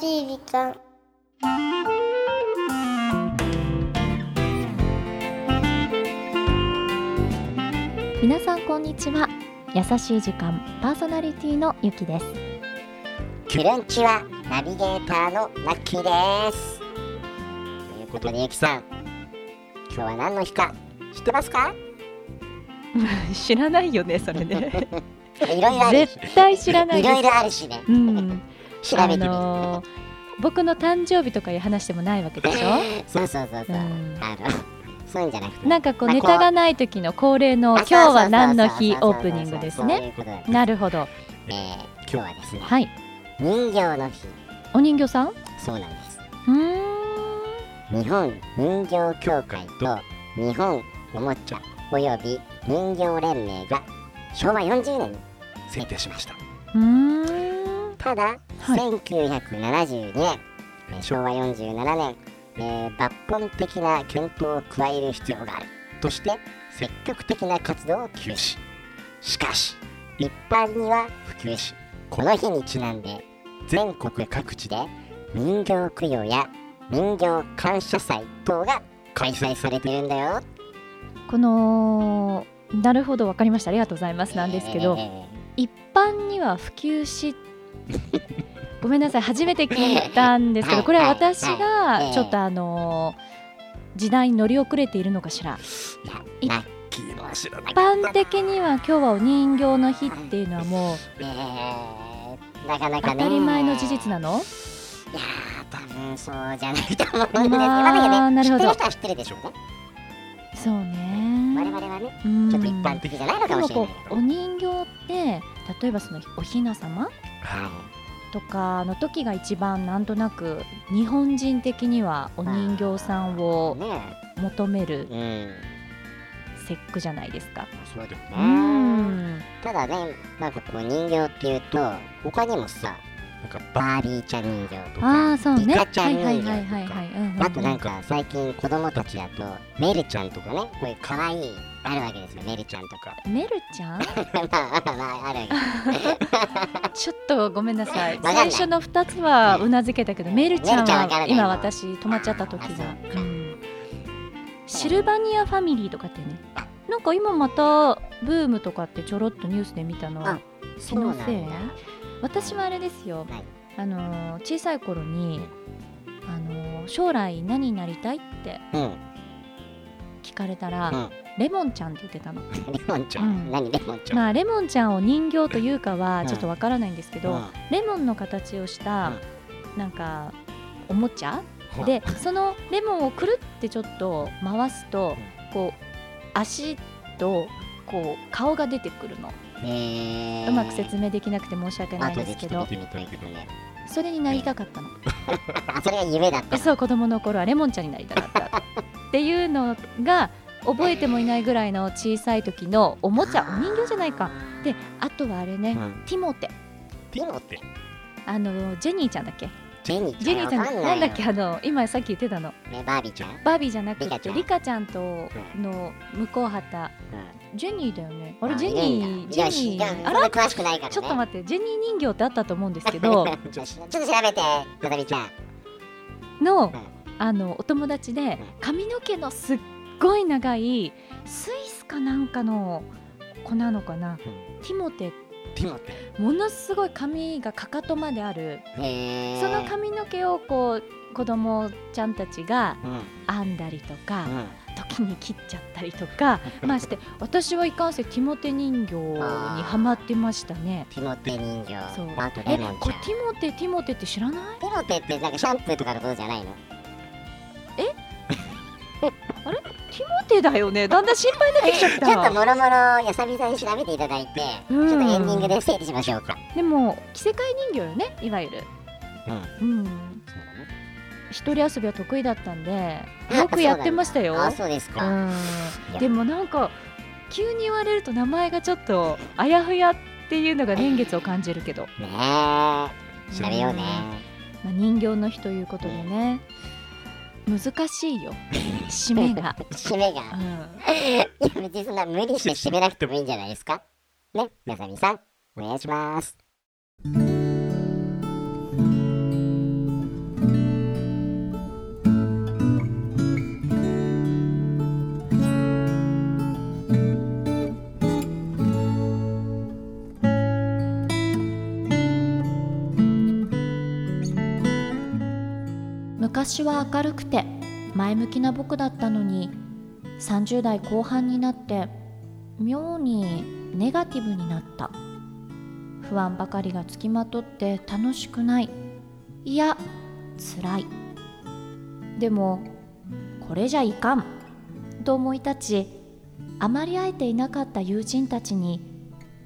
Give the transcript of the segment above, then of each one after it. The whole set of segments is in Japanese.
しい時間。皆さんこんにちは。優しい時間パーソナリティのゆきです。キュルンチはナビゲーターのラッキーです。ということでゆきさん今日は何の日か知ってますか？知らないよねそれね。いろいろあるし。絶対知らないです。いろいろあるしね。うん調べてみる、あのー僕の誕生日とかいう話でもないわけでしょ？そうそうそうそう、うん。あのそういうんじゃなくてなんかこうまあネタがない時の恒例のあ今日は何の日オープニングですね。なるほど。えー今日はですねはい。人形の日。お人形さん？うそうなんです。ーん。日本人形協会と日本おもちゃおよび人形連盟が昭和40年に制定しました。うーん。ただ、はい。1972年。えー昭和47年、えー抜本的な検討を加える必要がある。として積極的な活動を休止。しかし一般には普及しこの日にちなんで全国各地で人形供養や人形感謝祭等が開催されてるんだよ。このなるほどわかりました。ありがとうございます。なんですけど、え一般には普及しごめんなさい。初めて聞いたんですけど これは私はいがちょっとあの時代に乗り遅れているのかしら。一般的には今日はお人形の日っていうのはもうえーなかなかね。当たり前の事実なの？いやー多分そうじゃないと思うんです。けど、まあなるほど。知ってる人は知ってるでしょうね。そうね。我々はねうん。ちょっと一般的じゃないのかもしれないお人形って例えばそのおひな様はとかの時が一番なんとなく日本人的にはお人形さんいをね求めるえ節句じゃないですか。うんそうだねん。ただねなんかこう人形っていうと他にもさなんかバービーちゃん人形とかああそうね。リカちゃん人はい形とかあとなんか最近子供たちだとメルちゃんとかねこういう可愛いあるわけですよメルちゃんとか。メルちゃん？まあまあまああるちょっとごめんなさい。最初の2つはうなずけたけどメルちゃんメルちゃんは今。私止まっちゃった時がう。ん。シルバニアファミリーとかってねあ。なんか今またブームとかってちょろっとニュースで見たのはあ気のせいそうなんだ私はあれですよ、はい。あのー小さい頃に、あのー将来何になりたいってうん。聞かれたら、うん。レモンちゃんって言ってたの。レモンちゃん、うん。何レモンちゃん、まあレモンちゃんを人形というかはうん。ちょっとわからないんですけど、うん。レモンの形をしたなんかおもちゃ？ほでそのレモンをくるってちょっと回すとこう足とこう顔が出てくるのうまく説明できなくて申し訳ないですけど。ねそれになりたかったのあそれが夢だった。のそう子供の頃はレモンちゃんになりたかったっていうのが覚えてもいないぐらいの小さい時のおもちゃお人形じゃないか。であとはあれね、うんティモテ。ティモテ？あのジェニーちゃんだっけ？ジェニージェニーちゃんわかんなんだっけ？よあの今さっき言ってたの。ねバービーちゃん、バービーじゃなくてリカちゃん？との向こう旗ジェニーだよね。あれジェニージェニーああらら詳しくないからね。ちょっと待ってジェニー人形ってあったと思うんですけど ちょっと調べてよだみちゃん。のん。あのお友達でん。髪の毛のすっごい長いスイスかなんかの子なのかな？ティモテ。ティモテものすごい髪がかかとまである。その髪の毛をこう子供ちゃんたちがうん。編んだりとかうん。時に切っちゃったりとか まして私はいかんせんティモテ人形にはまってましたね。ティモテ人形。そう。あとえこれティモテティモテって知らない？ティモテってなんかシャンプーとかのことじゃないの？ティモテだよね。だんだん心配になってきちゃっちょっとたもろもろやさびさんに調べていただいて、うん。ちょっとエンディングで整理しましょうか。でも着せ替え人形よねいわゆる。うん。うん。一人遊びは得意だったんでよくやってましたよ。あ、そうですか。うん。でもなんか急に言われると名前がちょっとあやふやっていうのが年月を感じるけど、ねえ。調べようね。まあ、人形の日ということでね難しいよ締めが、締めが。うん、いや、別にそんな無理して締めなくてもいいんじゃないですか。ね、まさみさん、お願いします。昔は明るくて前向きな僕だったのに30代後半になって妙にネガティブになった。不安ばかりがつきまとって楽しくない。いや辛い。でもこれじゃいかん。と思い立ちあまり会えていなかった友人たちに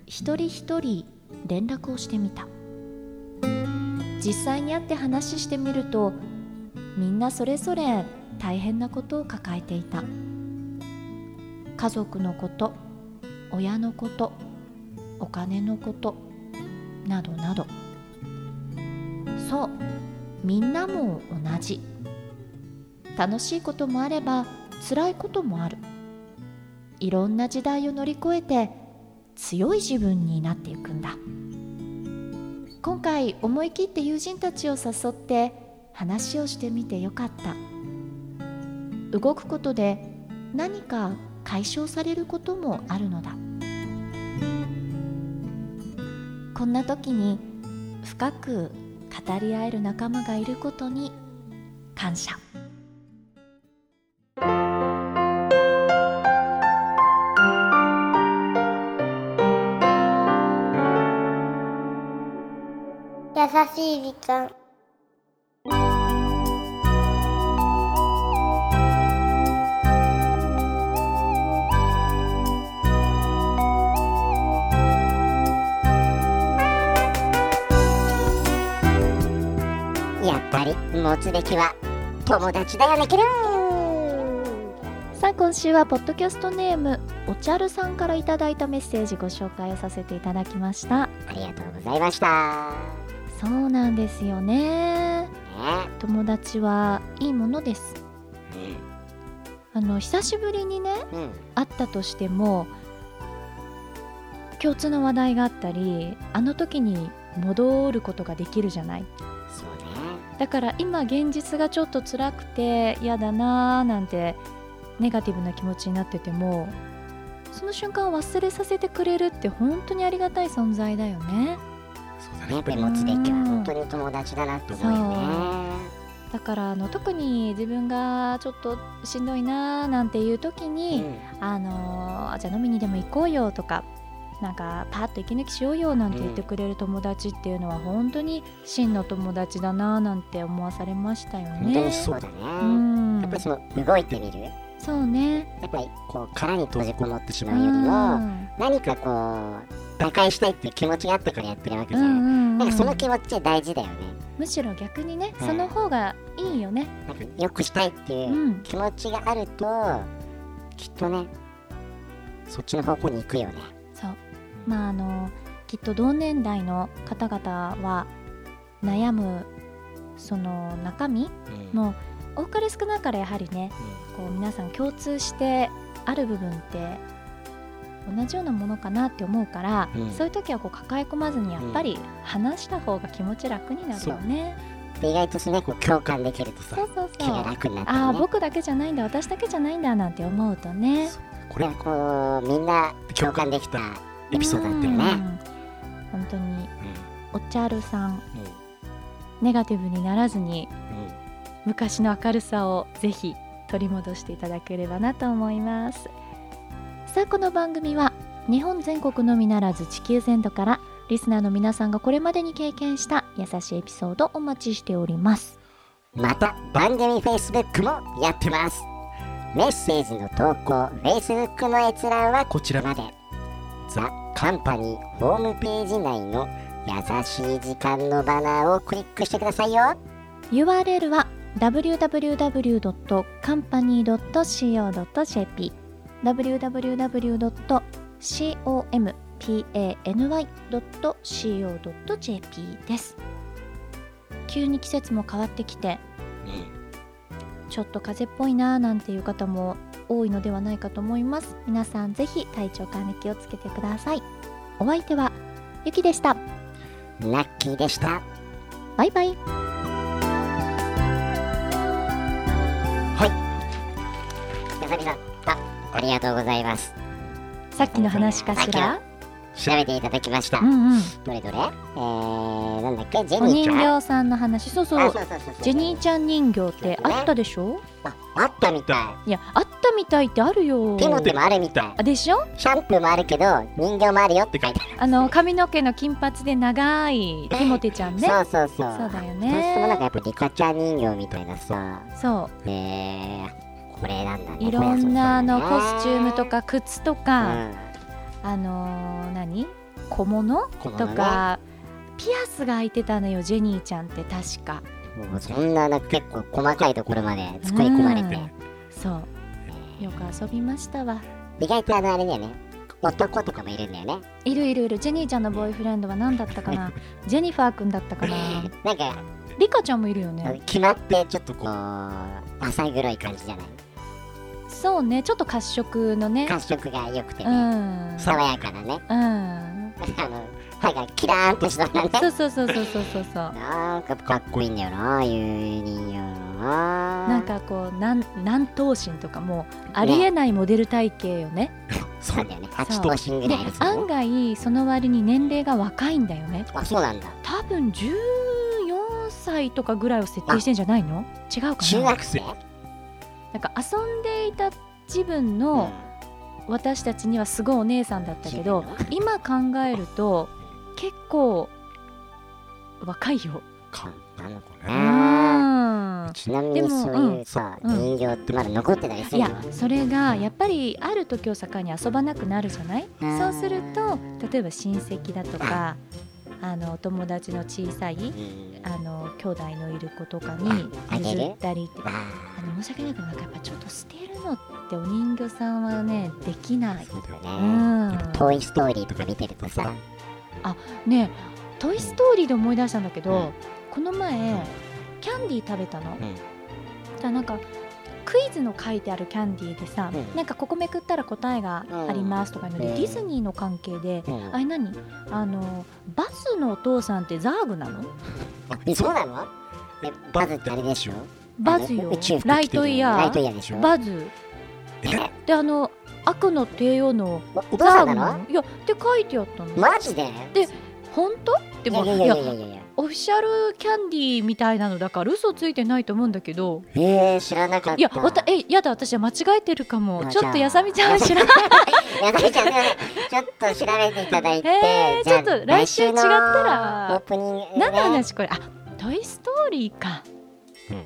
一人一人連絡をしてみた。実際に会って話してみるとみんなそれぞれ大変なことを抱えていた。家族のこと親のことお金のことなどなど。そうみんなも同じ。楽しいこともあれば辛いこともある。いろんな時代を乗り越えて強い自分になっていくんだ。今回思い切って友人たちを誘って話をしてみてよかった。動くことで何か解消されることもあるのだ。こんな時に深く語り合える仲間がいることに感謝。優しい時間。ぱり持つべきは友達だよねけるさあ今週はポッドキャストネームおちゃるさんからいただいたメッセージご紹介をさせていただきました。ありがとうございました。そうなんですよね。ね。友達はいいものです。あの久しぶりにねうんうん。会ったとしても共通の話題があったりあの時に戻ることができるじゃないだから今現実がちょっと辛くて嫌だなーなんてネガティブな気持ちになっててもその瞬間を忘れさせてくれるって本当にありがたい存在だよね。そうだね。やっぱり持つべきは本当に友達だなって思うよね。だからあの特に自分がちょっとしんどいなーなんていう時に、あのーじゃあ飲みにでも行こうよとかなんかパーッと息抜きしようよなんて言ってくれる友達っていうのは本当に真の友達だなーなんて思わされましたよね。本当にそうだね、うん。やっぱりその動いてみる。そうね。やっぱりこう殻に閉じこもってしまううよりも、ん。何かこう打開したいっていう気持ちがあったからやってるわけじゃん、うんうんうん。なんかその気持ちは大事だよね。むしろ逆にね、うんその方がいいよね。なんか良くしたいっていううん。気持ちがあると、きっとねそっちの方向に行くよね。まああのきっと同年代の方々は悩むその中身うん。も多かれ少なかれやはりねこう皆さん共通してある部分って同じようなものかなって思うから、うん。そういう時はこう抱え込まずにやっぱり話した方が気持ち楽になるよね。で意外とねこう共感できるとさそうそうそう。ね。ああ僕だけじゃないんだ私だけじゃないんだなんて思うとね。これはこうみんな共感できたエピソードだったようん。ね、本当に。うん。おちゃるさん。うん。ネガティブにならずにうん。昔の明るさをぜひ取り戻していただければなと思います。さあこの番組は日本全国のみならず地球全土からリスナーの皆さんがこれまでに経験した優しいエピソードをお待ちしております。また番組 Facebook もやってます。メッセージの投稿 Facebook の閲覧はこちらまで。ザ・カンパニーホームページ内の優しい時間のバナーをクリックしてくださいよ。URL は www.company.co.jp www.company.co.jp です急に季節も変わってきてちょっと風邪っぽいなーなんていう方も多いのではないかと思います。皆さんぜひ体調管理気をつけてください。お相手はゆきでした。ラッキーでした。バイバイ。やさみさん。あありがとうございます。さっきの話かしら？調べていただきました、うんうん。どれどれ？えー、なんだっけ？ジェニーちゃん？形さんの話。そうそう。ジェニーちゃん人形ってあったでしょ？ああったみたい。やあったみたいってあるよ。いテモテもあるみたい。あでしょ？シャンプーもあるけど人形もあるよって書いてある。あの髪の毛の金髪で長いティモテちゃんね。そうそうそう。そうだよどうしてもなんかねやっぱリカちゃん人形みたいなさ。そへえこれなんだねう。いろんなあのコスチュームとか靴とか、うんあのー何？小物？とかピアスが開いてたのよジェニーちゃんって確か。もうそんななんか結構細かいところまで作り込まれて。う。んそうよく遊びましたわ。意外とあのあれだよね。男とかもいるんだよね。いるいるいる。ジェニーちゃんのボーイフレンドは何だったかな？ジェニファーくんだったかな？なんかリカちゃんもいるよね。決まってちょっとこう浅黒い感じじゃない？そうね。ちょっと褐色のね。褐色が良くてうね、ん。爽やかなね。うん。あの歯がキラーンとしたね。そうそうそうそうそうそうそう。なんかかっこいいんだよなああいう人形ななんかこう南南東進とかもうありえないモデル体型 よね。そうなんだよね。8頭身ぐでらいで案外その割に年齢が若いんだよね。あそうなんだ。多分14歳とかぐらいを設定してんじゃないの？違うかな？中学生？なんか遊んでいた自分の私たちにはすごいお姉さんだったけど今考えると結構若いよ。かなのかうな、んちなみでもにそういうさ、うん。人形ってまだ残ってたりすいるのやそれがやっぱりある時を境に遊ばなくなるじゃない？うん。そうすると例えば親戚だとかあのお友達の小さいうん。あの兄弟のいる子とかに譲ったりってああの申し訳ないけどなんかやっぱちょっと捨てるのってお人形さんはねできない。ーそうだよね、うん。トイ・ストーリーとか見てるとさ。ねえ「トイ・ストーリー」で思い出したんだけど、この前キャンディー食べたの、ん。じゃあなんかクイズの書いてあるキャンディーでさ、うん。なんかここめくったら答えがありますとかいうので、うん。ディズニーの関係で、うん。あれ何？あのバズのお父さんってザーグなの？えそうなの？えバズってあれでしょ？バズよ。ライトイヤー。バズ。え？であの悪の帝王のザーグなのいやって書いてあったの、マジで？で本当？でもいやいやいやいやオフィシャルキャンディーみたいなのだから嘘ついてないと思うんだけど。えー、知らなかった。いやわたえやだ私は間違えてるかも。あちょっとやさみちゃんは知らない。やさみちゃんねちょっと調べていただいて、えちょっと来週違ったら。オープニング、ね、何の話これ？あトイ・ストーリーか、うん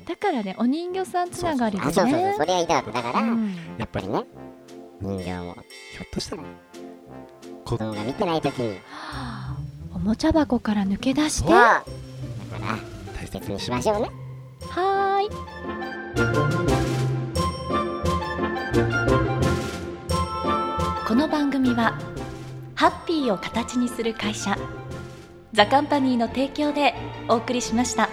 だからねお人形さんつながりであそうそうそう。ねそれは言いたかっただから、うん。やっぱりね。人形もひょっとしたら子供が見てない時に。はあおもちゃ箱から抜け出して。だから大切にしましょうね。ーい。この番組はハッピーを形にする会社ザカンパニーの提供でお送りしました。